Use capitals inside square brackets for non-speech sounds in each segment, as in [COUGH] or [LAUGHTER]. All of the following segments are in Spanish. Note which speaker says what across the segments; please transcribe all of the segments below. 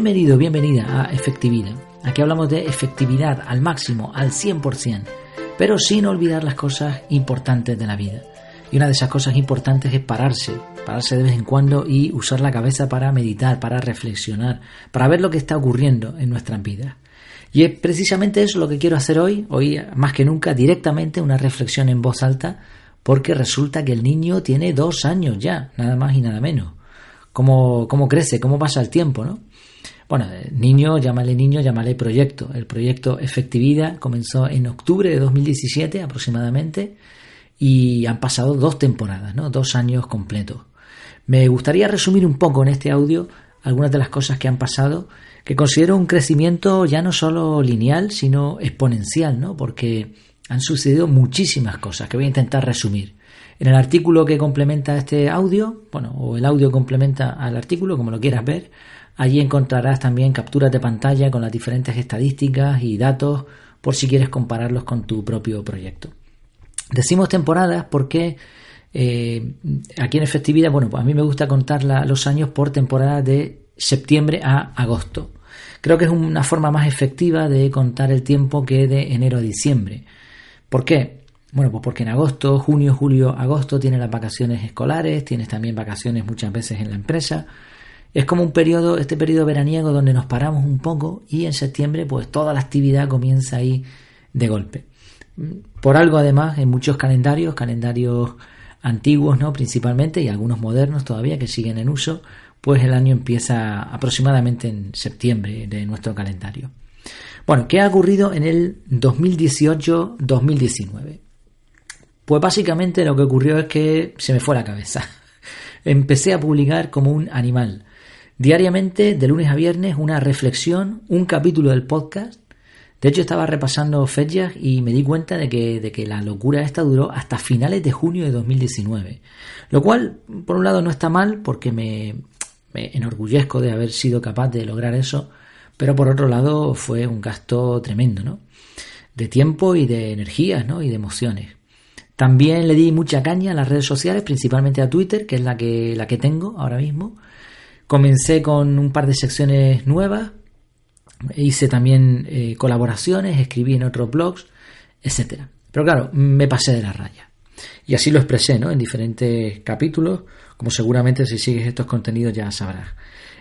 Speaker 1: Bienvenido, bienvenida a Efectividad. Aquí hablamos de efectividad al máximo, al 100%, pero sin olvidar las cosas importantes de la vida. Y una de esas cosas importantes es pararse, pararse de vez en cuando y usar la cabeza para meditar, para reflexionar, para ver lo que está ocurriendo en nuestras vidas. Y es precisamente eso lo que quiero hacer hoy, hoy más que nunca, directamente una reflexión en voz alta, porque resulta que el niño tiene dos años ya, nada más y nada menos. ¿Cómo, cómo crece? ¿Cómo pasa el tiempo? ¿no? Bueno, niño, llámale niño, llámale proyecto. El proyecto Efectividad comenzó en octubre de 2017 aproximadamente y han pasado dos temporadas, ¿no? dos años completos. Me gustaría resumir un poco en este audio algunas de las cosas que han pasado, que considero un crecimiento ya no solo lineal, sino exponencial, ¿no? porque han sucedido muchísimas cosas que voy a intentar resumir. En el artículo que complementa este audio, bueno, o el audio complementa al artículo, como lo quieras ver, allí encontrarás también capturas de pantalla con las diferentes estadísticas y datos por si quieres compararlos con tu propio proyecto. Decimos temporadas porque eh, aquí en efectividad, bueno, pues a mí me gusta contar los años por temporada de septiembre a agosto. Creo que es una forma más efectiva de contar el tiempo que de enero a diciembre. ¿Por qué? Bueno, pues porque en agosto, junio, julio, agosto tienes las vacaciones escolares, tienes también vacaciones muchas veces en la empresa. Es como un periodo, este periodo veraniego donde nos paramos un poco y en septiembre pues toda la actividad comienza ahí de golpe. Por algo además en muchos calendarios, calendarios antiguos no principalmente y algunos modernos todavía que siguen en uso, pues el año empieza aproximadamente en septiembre de nuestro calendario. Bueno, ¿qué ha ocurrido en el 2018-2019? Pues básicamente lo que ocurrió es que se me fue la cabeza. [LAUGHS] Empecé a publicar como un animal. Diariamente, de lunes a viernes, una reflexión, un capítulo del podcast. De hecho, estaba repasando fechas y me di cuenta de que, de que la locura esta duró hasta finales de junio de 2019. Lo cual, por un lado, no está mal porque me, me enorgullezco de haber sido capaz de lograr eso, pero por otro lado fue un gasto tremendo, ¿no? De tiempo y de energías, ¿no? Y de emociones. También le di mucha caña a las redes sociales, principalmente a Twitter, que es la que, la que tengo ahora mismo. Comencé con un par de secciones nuevas, hice también eh, colaboraciones, escribí en otros blogs, etc. Pero claro, me pasé de la raya. Y así lo expresé ¿no? en diferentes capítulos, como seguramente si sigues estos contenidos ya sabrás.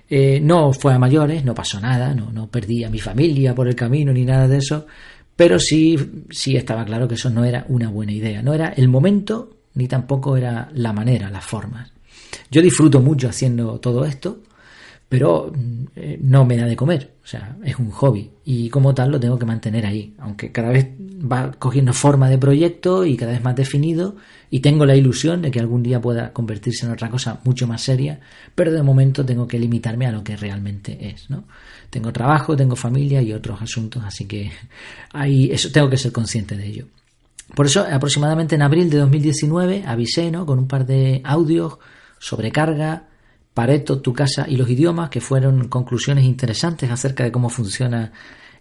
Speaker 1: Eh, no fue a mayores, no pasó nada, no, no perdí a mi familia por el camino ni nada de eso, pero sí, sí estaba claro que eso no era una buena idea, no era el momento ni tampoco era la manera, las formas. Yo disfruto mucho haciendo todo esto, pero mm, eh, no me da de comer, o sea, es un hobby y como tal lo tengo que mantener ahí, aunque cada vez va cogiendo forma de proyecto y cada vez más definido y tengo la ilusión de que algún día pueda convertirse en otra cosa mucho más seria, pero de momento tengo que limitarme a lo que realmente es, ¿no? Tengo trabajo, tengo familia y otros asuntos, así que [LAUGHS] ahí eso tengo que ser consciente de ello. Por eso, aproximadamente en abril de 2019 avisé, ¿no? Con un par de audios sobre carga, Pareto, tu casa y los idiomas, que fueron conclusiones interesantes acerca de cómo funciona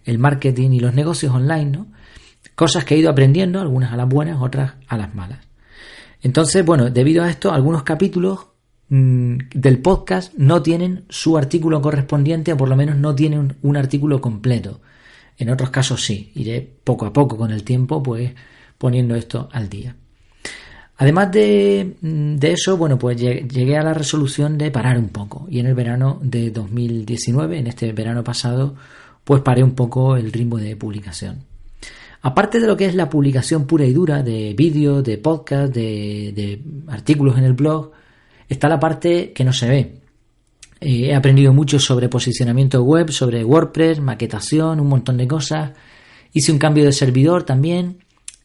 Speaker 1: el marketing y los negocios online, ¿no? Cosas que he ido aprendiendo, algunas a las buenas, otras a las malas. Entonces, bueno, debido a esto, algunos capítulos mm, del podcast no tienen su artículo correspondiente o por lo menos no tienen un, artículo completo. En otros casos sí. Iré poco a poco con el tiempo, pues poniendo esto al día. Además de, mm, de, eso, bueno, pues llegué a la resolución de parar un poco. Y en el verano de 2019, en este verano pasado, pues paré un poco el ritmo de publicación. Aparte de lo que es la publicación pura y dura de vídeos, de podcast, de, artículos en el blog, está la parte que no se ve. Eh, he aprendido mucho sobre posicionamiento web, sobre WordPress, maquetación, un montón de cosas. Hice un cambio de servidor también.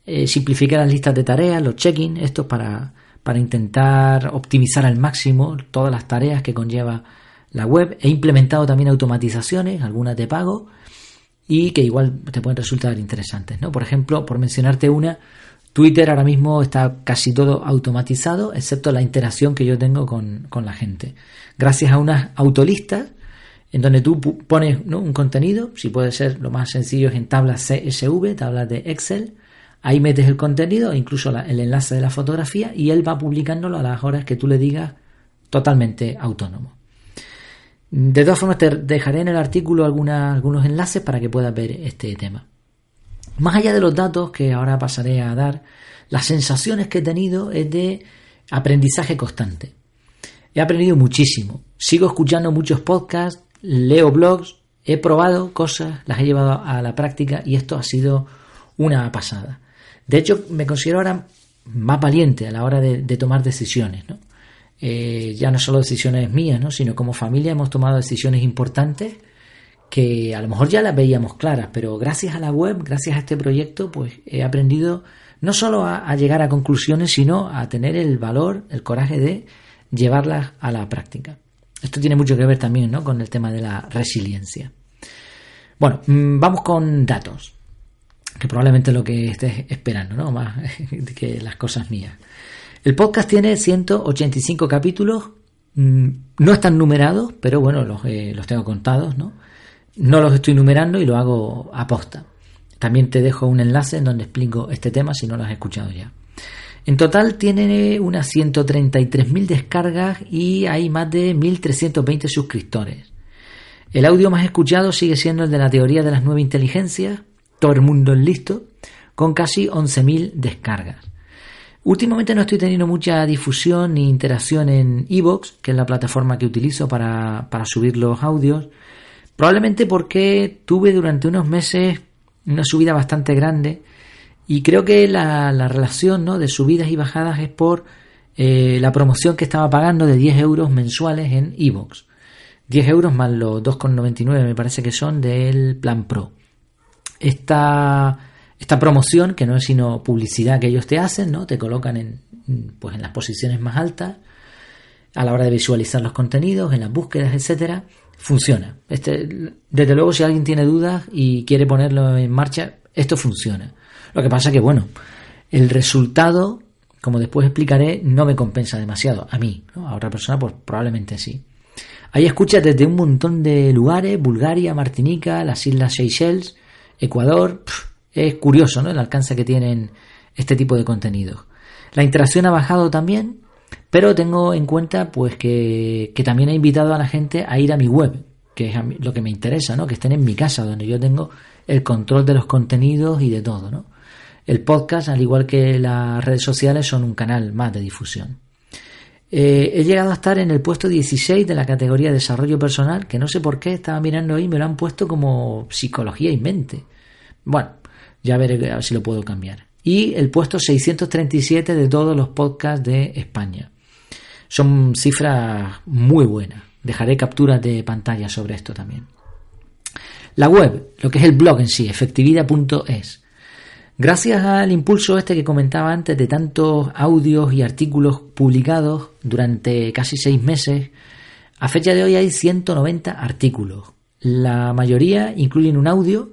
Speaker 1: Eh, simplifiqué las listas de tareas, los check-in, esto para, para intentar optimizar al máximo todas las tareas que conlleva la web. He implementado también automatizaciones, algunas de pago y que igual te pueden resultar interesantes. ¿no? Por ejemplo, por mencionarte una, Twitter ahora mismo está casi todo automatizado, excepto la interacción que yo tengo con, la gente. Gracias a unas autolistas en donde tú pones un contenido, si puede ser lo más sencillo es en tablas CSV, tablas de Excel, ahí metes el contenido, incluso el enlace de la fotografía, y él va publicándolo a las horas que tú le digas totalmente autónomo. De todas formas, te dejaré en el artículo algunos enlaces para que puedas ver este tema. Más allá de los datos que ahora pasaré a dar, las sensaciones que he tenido es de aprendizaje constante. He aprendido muchísimo. Sigo escuchando muchos podcasts, leo blogs, he probado cosas, las he llevado a la práctica y esto ha sido una pasada. De hecho, me considero ahora más valiente a la hora de, tomar decisiones. Eh, ya no solo decisiones mías, ¿no? sino como familia hemos tomado decisiones importantes que a lo mejor ya las veíamos claras, pero gracias a la web, gracias a este proyecto, pues he aprendido no solo a, llegar a conclusiones, sino a tener el valor, el coraje de llevarlas a la práctica. Esto tiene mucho que ver también ¿no? con el tema de la resiliencia. Bueno, mm, vamos con datos, que probablemente lo que estés esperando, ¿no? Más [LAUGHS] que las cosas mías. El podcast tiene 185 capítulos, mm, no están numerados, pero bueno, los, eh, los tengo contados, ¿no? No los estoy numerando y lo hago a posta. También te dejo un enlace en donde explico este tema si no lo has escuchado ya. En total tiene unas 133.000 descargas y hay más de 1.320 suscriptores. El audio más escuchado sigue siendo el de la teoría de las nueve inteligencias, todo el mundo es listo, con casi 11.000 descargas. Últimamente no estoy teniendo mucha difusión ni interacción en Evox, que es la plataforma que utilizo para, para subir los audios, probablemente porque tuve durante unos meses una subida bastante grande y creo que la, relación ¿no? de subidas y bajadas es por eh, la promoción que estaba pagando de 10 euros mensuales en Evox. 10 euros más los 2,99 me parece que son del plan Pro. Esta, esta promoción, que no es sino publicidad que ellos te hacen, ¿no? te colocan en, pues en las posiciones más altas a la hora de visualizar los contenidos, en las búsquedas, etcétera, funciona. Este, desde luego, si alguien tiene dudas y quiere ponerlo en marcha, esto funciona. Lo que pasa que, bueno, el resultado, como después explicaré, no me compensa demasiado. A mí, a otra persona, pues probablemente sí. Hay escuchas desde un montón de lugares, Bulgaria, Martinica, las Islas Seychelles, Ecuador. es curioso, ¿no? El alcance que tienen este tipo de contenidos. La interacción ha bajado también, pero tengo en cuenta pues que, también he invitado a la gente a ir a mi web, que es lo que me interesa, ¿no? Que estén en mi casa, donde yo tengo el control de los contenidos y de todo, ¿no? El podcast, al igual que las redes sociales, son un canal más de difusión. Eh, he llegado a estar en el puesto 16 de la categoría Desarrollo Personal, que no sé por qué estaba mirando ahí, me lo han puesto como Psicología y Mente. Bueno, ya veré si lo puedo cambiar. Y el puesto 637 de todos los podcasts de España. Son cifras muy buenas. Dejaré capturas de pantalla sobre esto también. La web, lo que es el blog en sí, efectividad.es. Gracias al impulso este que comentaba antes de tantos audios y artículos publicados durante casi seis meses, a fecha de hoy hay 190 artículos. La mayoría incluyen un audio,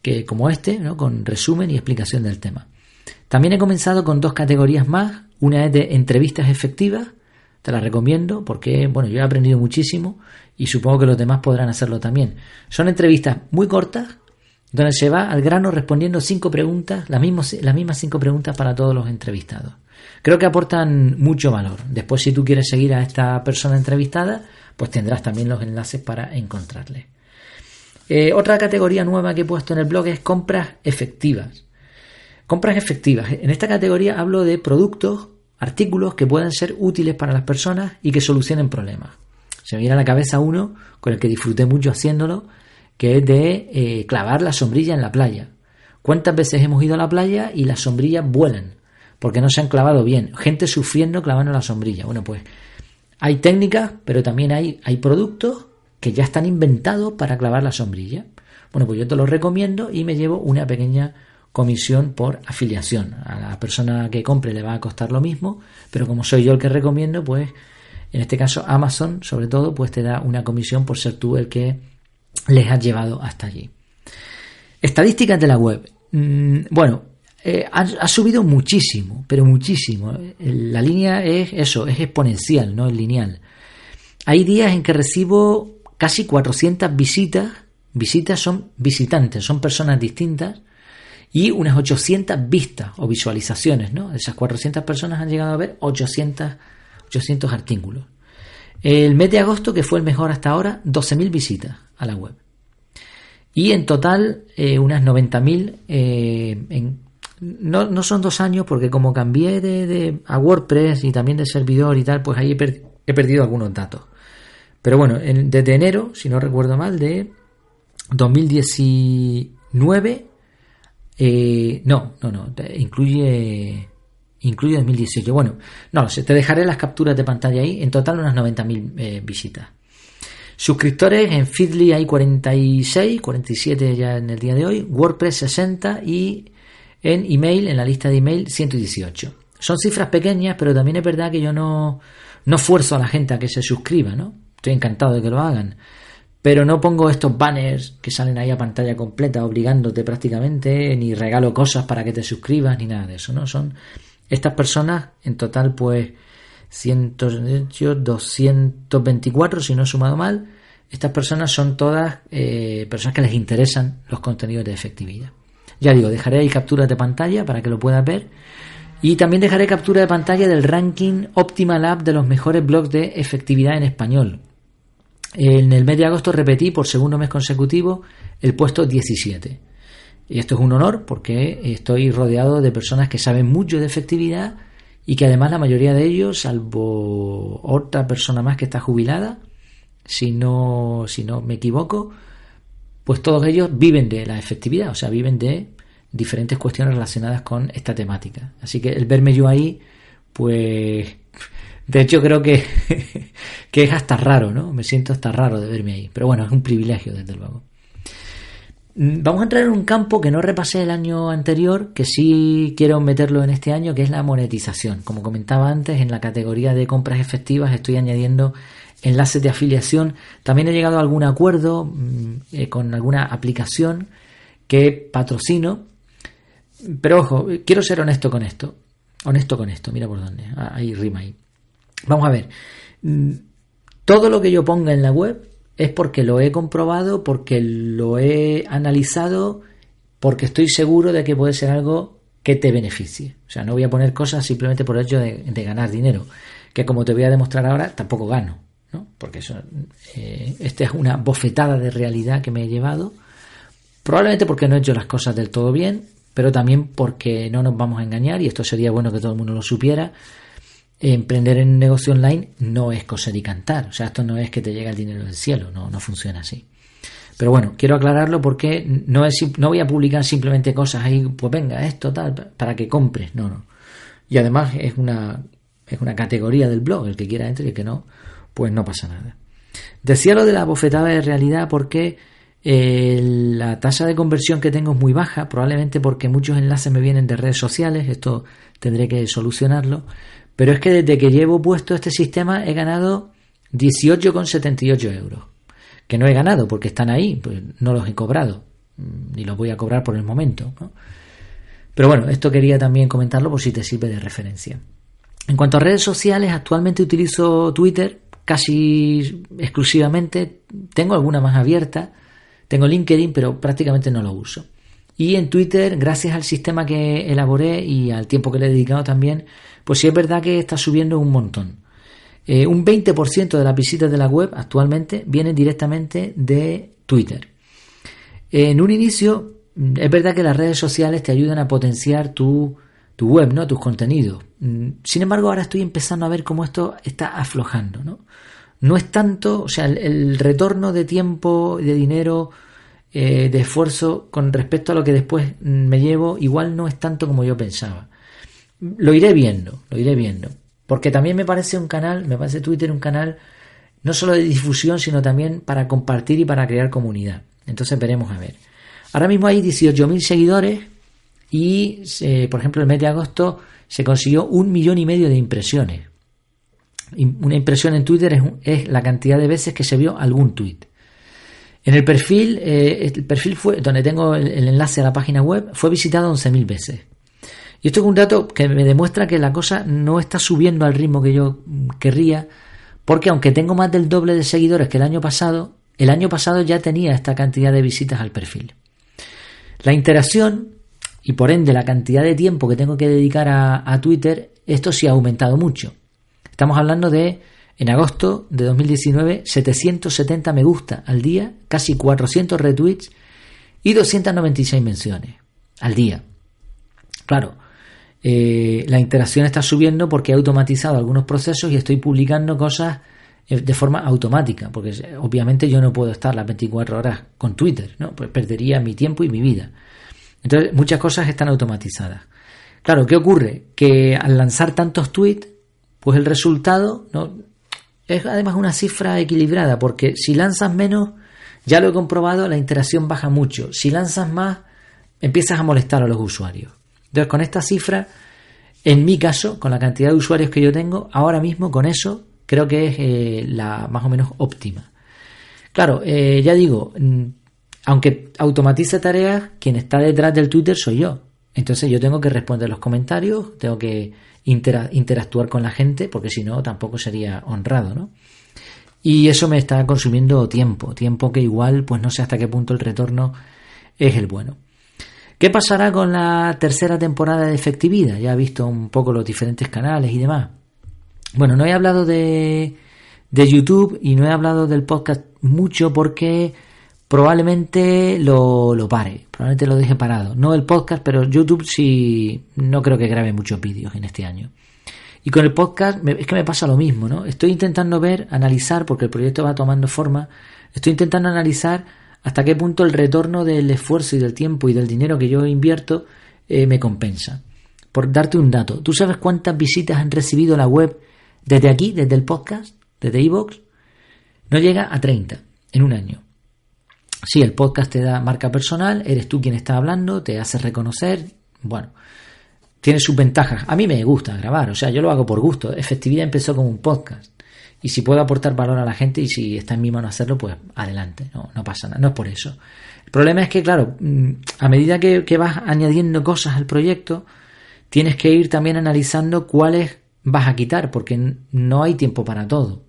Speaker 1: que como este, con resumen y explicación del tema. También he comenzado con dos categorías más. Una es de entrevistas efectivas te la recomiendo porque, bueno, yo he aprendido muchísimo y supongo que los demás podrán hacerlo también. Son entrevistas muy cortas donde se va al grano respondiendo cinco preguntas, las mismas, las mismas cinco preguntas para todos los entrevistados. Creo que aportan mucho valor. Después, si tú quieres seguir a esta persona entrevistada, pues tendrás también los enlaces para encontrarle. Eh, otra categoría nueva que he puesto en el blog es compras efectivas. Compras efectivas. En esta categoría hablo de productos artículos que puedan ser útiles para las personas y que solucionen problemas. Se me viene a la cabeza uno con el que disfruté mucho haciéndolo, que es de eh, clavar la sombrilla en la playa. ¿Cuántas veces hemos ido a la playa y las sombrillas vuelan? Porque no se han clavado bien. Gente sufriendo clavando la sombrilla. Bueno, pues hay técnicas, pero también hay, hay productos que ya están inventados para clavar la sombrilla. Bueno, pues yo te los recomiendo y me llevo una pequeña comisión por afiliación. A la persona que compre le va a costar lo mismo, pero como soy yo el que recomiendo, pues en este caso Amazon, sobre todo, pues te da una comisión por ser tú el que les has llevado hasta allí. Estadísticas de la web. Mm, bueno, eh, ha, subido muchísimo, pero muchísimo. La línea es eso, es exponencial, no es lineal. Hay días en que recibo casi 400 visitas. Visitas son visitantes, son personas distintas y unas 800 vistas o visualizaciones, ¿no? Esas 400 personas han llegado a ver 800, 800 artículos. El mes de agosto, que fue el mejor hasta ahora, 12.000 visitas a la web. Y en total, eh, unas 90.000 eh, no, no, son dos años porque como cambié de, a WordPress y también de servidor y tal, pues ahí he, perdido algunos datos. Pero bueno, desde enero, si no recuerdo mal, de 2019, eh, no, no, no, incluye incluye 2018. Bueno, no lo te dejaré las capturas de pantalla ahí. En total unas 90.000 eh, visitas. Suscriptores en Feedly hay 46, 47 ya en el día de hoy, WordPress 60 y en email, en la lista de email 118. Son cifras pequeñas, pero también es verdad que yo no, no fuerzo a la gente a que se suscriba, ¿no? Estoy encantado de que lo hagan. Pero no pongo estos banners que salen ahí a pantalla completa obligándote prácticamente, ni regalo cosas para que te suscribas, ni nada de eso, ¿no? Son estas personas, en total, pues 224, si no he sumado mal, estas personas son todas eh, personas que les interesan los contenidos de efectividad. Ya digo, dejaré ahí capturas de pantalla para que lo puedas ver. Y también dejaré captura de pantalla del ranking Optimal App de los mejores blogs de efectividad en español. En el mes de agosto repetí por segundo mes consecutivo el puesto 17. Y esto es un honor porque estoy rodeado de personas que saben mucho de efectividad y que además la mayoría de ellos, salvo otra persona más que está jubilada, si no, si no me equivoco, pues todos ellos viven de la efectividad, o sea, viven de diferentes cuestiones relacionadas con esta temática. Así que el verme yo ahí, pues, de hecho creo que, [LAUGHS] que es hasta raro, ¿no? Me siento hasta raro de verme ahí, pero bueno, es un privilegio, desde luego. Mm, vamos a entrar en un campo que no repasé el año anterior, que sí quiero meterlo en este año, que es la monetización. Como comentaba antes, en la categoría de compras efectivas estoy añadiendo enlaces de afiliación. También he llegado a algún acuerdo mm, eh, con alguna aplicación que patrocino. Pero ojo, quiero ser honesto con esto. Honesto con esto, mira por dónde. Ah, ahí rima ahí. Vamos a ver. Mm, todo lo que yo ponga en la web es porque lo he comprobado, porque lo he analizado, porque estoy seguro de que puede ser algo que te beneficie. O sea, no voy a poner cosas simplemente por el hecho de, ganar dinero, que como te voy a demostrar ahora, tampoco gano, ¿no? Porque eso, eh, esta es una bofetada de realidad que me he llevado, probablemente porque no he hecho las cosas del todo bien, pero también porque no nos vamos a engañar, y esto sería bueno que todo el mundo lo supiera, emprender en un negocio online no es coser y cantar. O sea, esto no es que te llegue el dinero del cielo, no, no funciona así. Pero bueno, quiero aclararlo porque no, es, no voy a publicar simplemente cosas ahí, pues venga, esto tal, para que compres. No, no. Y además es una, es una categoría del blog, el que quiera entre y el que no, pues no pasa nada. Decía lo de la bofetada de realidad porque eh, la tasa de conversión que tengo es muy baja, probablemente porque muchos enlaces me vienen de redes sociales, esto tendré que solucionarlo, pero es que desde que llevo puesto este sistema he ganado 18,78 euros. Que no he ganado porque están ahí, pues no los he cobrado, ni los voy a cobrar por el momento. Pero bueno, esto quería también comentarlo por si te sirve de referencia. En cuanto a redes sociales, actualmente utilizo Twitter casi exclusivamente. Tengo alguna más abierta. Tengo LinkedIn, pero prácticamente no lo uso. Y en Twitter, gracias al sistema que elaboré y al tiempo que le he dedicado también, pues sí es verdad que está subiendo un montón. Eh, un 20% de las visitas de la web actualmente vienen directamente de Twitter. En un inicio, mm, es verdad que las redes sociales te ayudan a potenciar tu, web, ¿no? tus contenidos. Mm, sin embargo, ahora estoy empezando a ver cómo esto está aflojando. No, no es tanto, o sea, el, retorno de tiempo, de dinero, eh, de esfuerzo con respecto a lo que después me llevo, igual no es tanto como yo pensaba. Lo iré viendo, lo iré viendo. Porque también me parece un canal, me parece Twitter un canal no solo de difusión, sino también para compartir y para crear comunidad. Entonces veremos a ver. Ahora mismo hay 18.000 seguidores y, eh, por ejemplo, el mes de agosto se consiguió un millón y medio de impresiones. Una impresión en Twitter es, es la cantidad de veces que se vio algún tweet. En el perfil, eh, el perfil fue, donde tengo el, enlace a la página web, fue visitado 11.000 veces. Y esto es un dato que me demuestra que la cosa no está subiendo al ritmo que yo querría, porque aunque tengo más del doble de seguidores que el año pasado, el año pasado ya tenía esta cantidad de visitas al perfil. La interacción y por ende la cantidad de tiempo que tengo que dedicar a, a Twitter, esto sí ha aumentado mucho. Estamos hablando de En agosto de 2019, 770 me gusta al día, casi 400 retweets y 296 menciones al día. Claro, eh, la interacción está subiendo porque he automatizado algunos procesos y estoy publicando cosas eh, de forma automática, porque obviamente yo no puedo estar las 24 horas con Twitter, ¿no? Pues perdería mi tiempo y mi vida. Entonces, muchas cosas están automatizadas. Claro, ¿qué ocurre? Que al lanzar tantos tweets, pues el resultado ¿no? Es además una cifra equilibrada, porque si lanzas menos, ya lo he comprobado, la interacción baja mucho. Si lanzas más, empiezas a molestar a los usuarios. Entonces, con esta cifra, en mi caso, con la cantidad de usuarios que yo tengo, ahora mismo con eso creo que es eh, la más o menos óptima. Claro, eh, ya digo, mm, aunque automatice tareas, quien está detrás del Twitter soy yo. Entonces yo tengo que responder los comentarios, tengo que interactuar con la gente, porque si no tampoco sería honrado, ¿no? Y eso me está consumiendo tiempo, tiempo que igual pues no sé hasta qué punto el retorno es el bueno. ¿Qué pasará con la tercera temporada de efectividad? Ya he visto un poco los diferentes canales y demás. Bueno, no he hablado de, de YouTube y no he hablado del podcast mucho porque probablemente lo, lo, pare, probablemente lo deje parado. No el podcast, pero YouTube sí, no creo que grabe muchos vídeos en este año. Y con el podcast es que me pasa lo mismo, ¿no? Estoy intentando ver, analizar, porque el proyecto va tomando forma, estoy intentando analizar hasta qué punto el retorno del esfuerzo y del tiempo y del dinero que yo invierto eh, me compensa. Por darte un dato, ¿tú sabes cuántas visitas han recibido la web desde aquí, desde el podcast, desde iVoox? No llega a 30 en un año. Sí, el podcast te da marca personal, eres tú quien está hablando, te hace reconocer, bueno, tiene sus ventajas. A mí me gusta grabar, o sea, yo lo hago por gusto. Efectividad empezó como un podcast. Y si puedo aportar valor a la gente y si está en mi mano hacerlo, pues adelante, no, no pasa nada, no es por eso. El problema es que, claro, mm, a medida que, que vas añadiendo cosas al proyecto, tienes que ir también analizando cuáles vas a quitar, porque no hay tiempo para todo.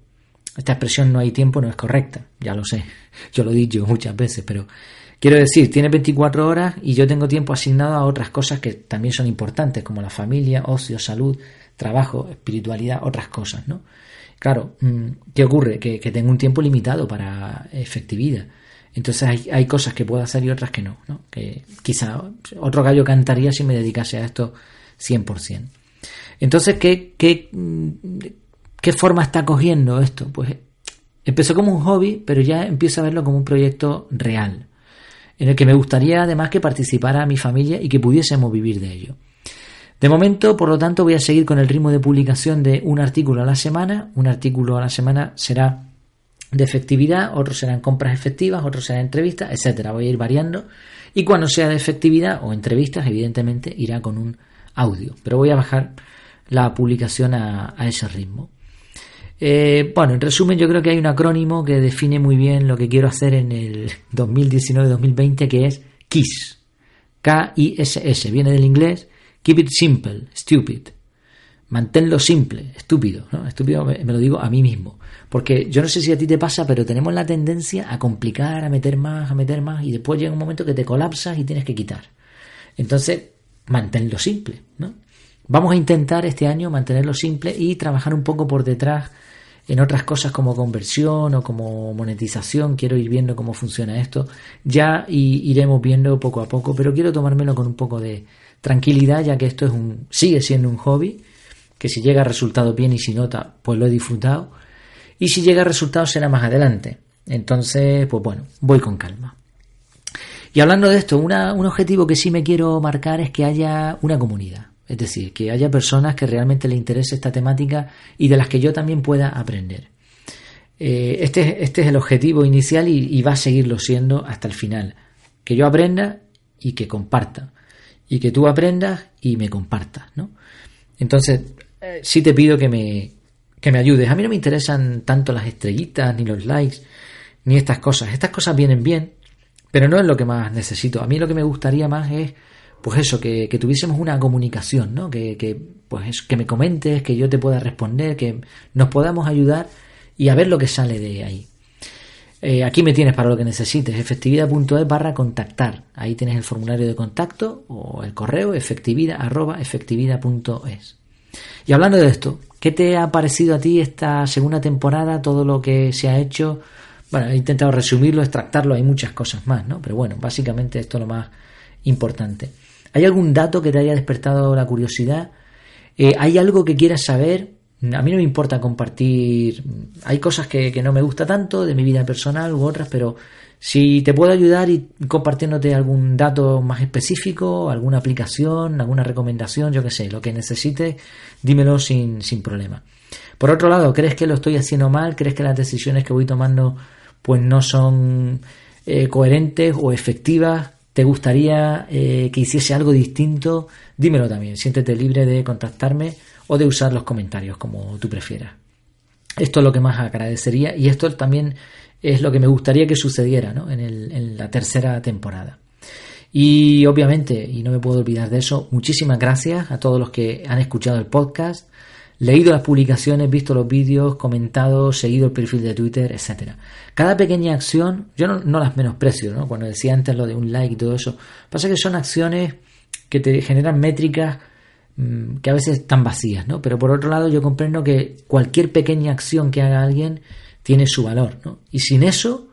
Speaker 1: Esta expresión no hay tiempo no es correcta, ya lo sé, [LAUGHS] yo lo he dicho muchas veces, pero quiero decir, tiene 24 horas y yo tengo tiempo asignado a otras cosas que también son importantes, como la familia, ocio, salud, trabajo, espiritualidad, otras cosas, ¿no? Claro, mm, ¿qué ocurre? Que, tengo un tiempo limitado para efectividad. Entonces hay, hay, cosas que puedo hacer y otras que no, ¿no? Que quizá otro gallo cantaría si me dedicase a esto 100%. Entonces, ¿qué, qué, mm, ¿qué forma está cogiendo esto? Pues empezó como un hobby, pero ya empiezo a verlo como un proyecto real, en el que me gustaría además que participara mi familia y que pudiésemos vivir de ello. De momento, por lo tanto, voy a seguir con el ritmo de publicación de un artículo a la semana. Un artículo a la semana será de efectividad, otros serán compras efectivas, otros serán entrevistas, etcétera. Voy a ir variando. Y cuando sea de efectividad o entrevistas, evidentemente irá con un audio. Pero voy a bajar la publicación a, ese ritmo. Eh, bueno, en resumen, yo creo que hay un acrónimo que define muy bien lo que quiero hacer en el 2019-2020, que es KISS. K-I-S-S. Viene del inglés Keep it simple, stupid. Manténlo simple, estúpido. ¿no? Estúpido me, lo digo a mí mismo. Porque yo no sé si a ti te pasa, pero tenemos la tendencia a complicar, a meter más, a meter más, y después llega un momento que te colapsas y tienes que quitar. Entonces, manténlo simple. ¿no? Vamos a intentar este año mantenerlo simple y trabajar un poco por detrás en otras cosas como conversión o como monetización. Quiero ir viendo cómo funciona esto. Ya iremos viendo poco a poco, pero quiero tomármelo con un poco de, tranquilidad, ya que esto es un, sigue siendo un hobby, que si llega a resultado bien y si nota, pues lo he disfrutado. Y si llega a resultado será más adelante. Entonces, pues bueno, voy con calma. Y hablando de esto, un objetivo que sí me quiero marcar es que haya una comunidad. Es decir, que haya personas que realmente le interese esta temática y de las que yo también pueda aprender. Eh, este, este, es el objetivo inicial y, va a seguirlo siendo hasta el final. Que yo aprenda y que comparta y que tú aprendas y me compartas, ¿no? Entonces, eh, sí te pido que me, que me ayudes. A mí no me interesan tanto las estrellitas, ni los likes, ni estas cosas. Estas cosas vienen bien, pero no es lo que más necesito. A mí lo que me gustaría más es, pues eso, que, tuviésemos una comunicación, ¿no? Que, que, pues que me comentes, que yo te pueda responder, que nos podamos ayudar y a ver lo que sale de ahí. Eh, aquí me tienes para lo que necesites, efectividad.es barra contactar. Ahí tienes el formulario de contacto o el correo efectividad efectividad.es. Y hablando de esto, ¿qué te ha parecido a ti esta segunda temporada, todo lo que se ha hecho? Bueno, he intentado resumirlo, extractarlo, hay muchas cosas más, ¿no? Pero bueno, básicamente esto es lo más importante. ¿Hay algún dato que te haya despertado la curiosidad? Eh, ¿Hay algo que quieras saber? A mí no me importa compartir. Hay cosas que, no me gusta tanto de mi vida personal u otras, pero si te puedo ayudar y compartiéndote algún dato más específico, alguna aplicación, alguna recomendación, yo qué sé, lo que necesites, dímelo sin, sin problema. Por otro lado, ¿crees que lo estoy haciendo mal? ¿Crees que las decisiones que voy tomando pues no son eh, coherentes o efectivas? ¿Te gustaría eh, que hiciese algo distinto? Dímelo también. Siéntete libre de contactarme o de usar los comentarios como tú prefieras. Esto es lo que más agradecería y esto también es lo que me gustaría que sucediera ¿no? en, en la tercera temporada. Y obviamente, y no me puedo olvidar de eso, muchísimas gracias a todos los que han escuchado el podcast, leído las publicaciones, visto los vídeos, comentado, seguido el perfil de Twitter, etcétera. Cada pequeña acción, yo no, las menosprecio, ¿no? Cuando decía antes lo de un like y todo eso, pasa que son acciones que te generan métricas mm, que a veces están vacías, ¿no? Pero por otro lado yo comprendo que cualquier pequeña acción que haga alguien tiene su valor, ¿no? Y sin eso,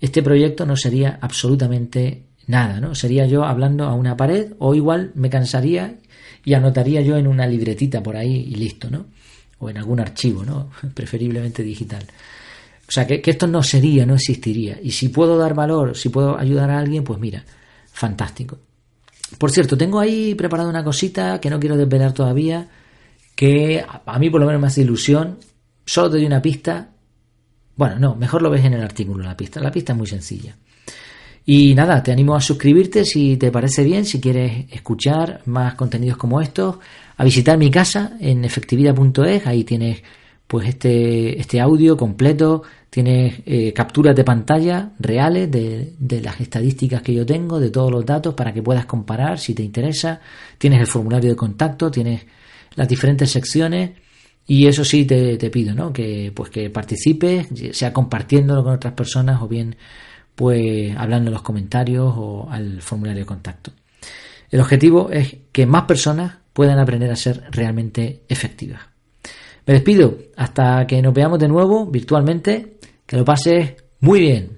Speaker 1: este proyecto no sería absolutamente nada, ¿no? Sería yo hablando a una pared o igual me cansaría y anotaría yo en una libretita por ahí y listo, ¿no? O en algún archivo, ¿no? [LAUGHS] Preferiblemente digital. O sea, que, esto no sería, no existiría. Y si puedo dar valor, si puedo ayudar a alguien, pues mira, fantástico. Por cierto, tengo ahí preparada una cosita que no quiero desvelar todavía, que a mí por lo menos me hace ilusión. Solo te doy una pista. Bueno, no, mejor lo ves en el artículo, la pista. La pista es muy sencilla. Y nada, te animo a suscribirte si te parece bien, si quieres escuchar más contenidos como estos, a visitar mi casa en efectividad.es, ahí tienes pues este, este audio completo, tienes eh, capturas de pantalla reales de, de, las estadísticas que yo tengo, de todos los datos para que puedas comparar si te interesa, tienes el formulario de contacto, tienes las diferentes secciones y eso sí te, te pido, ¿no? Que pues que participes, sea compartiéndolo con otras personas o bien pues hablando en los comentarios o al formulario de contacto. El objetivo es que más personas puedan aprender a ser realmente efectivas. Me despido hasta que nos veamos de nuevo virtualmente. Que lo pases muy bien.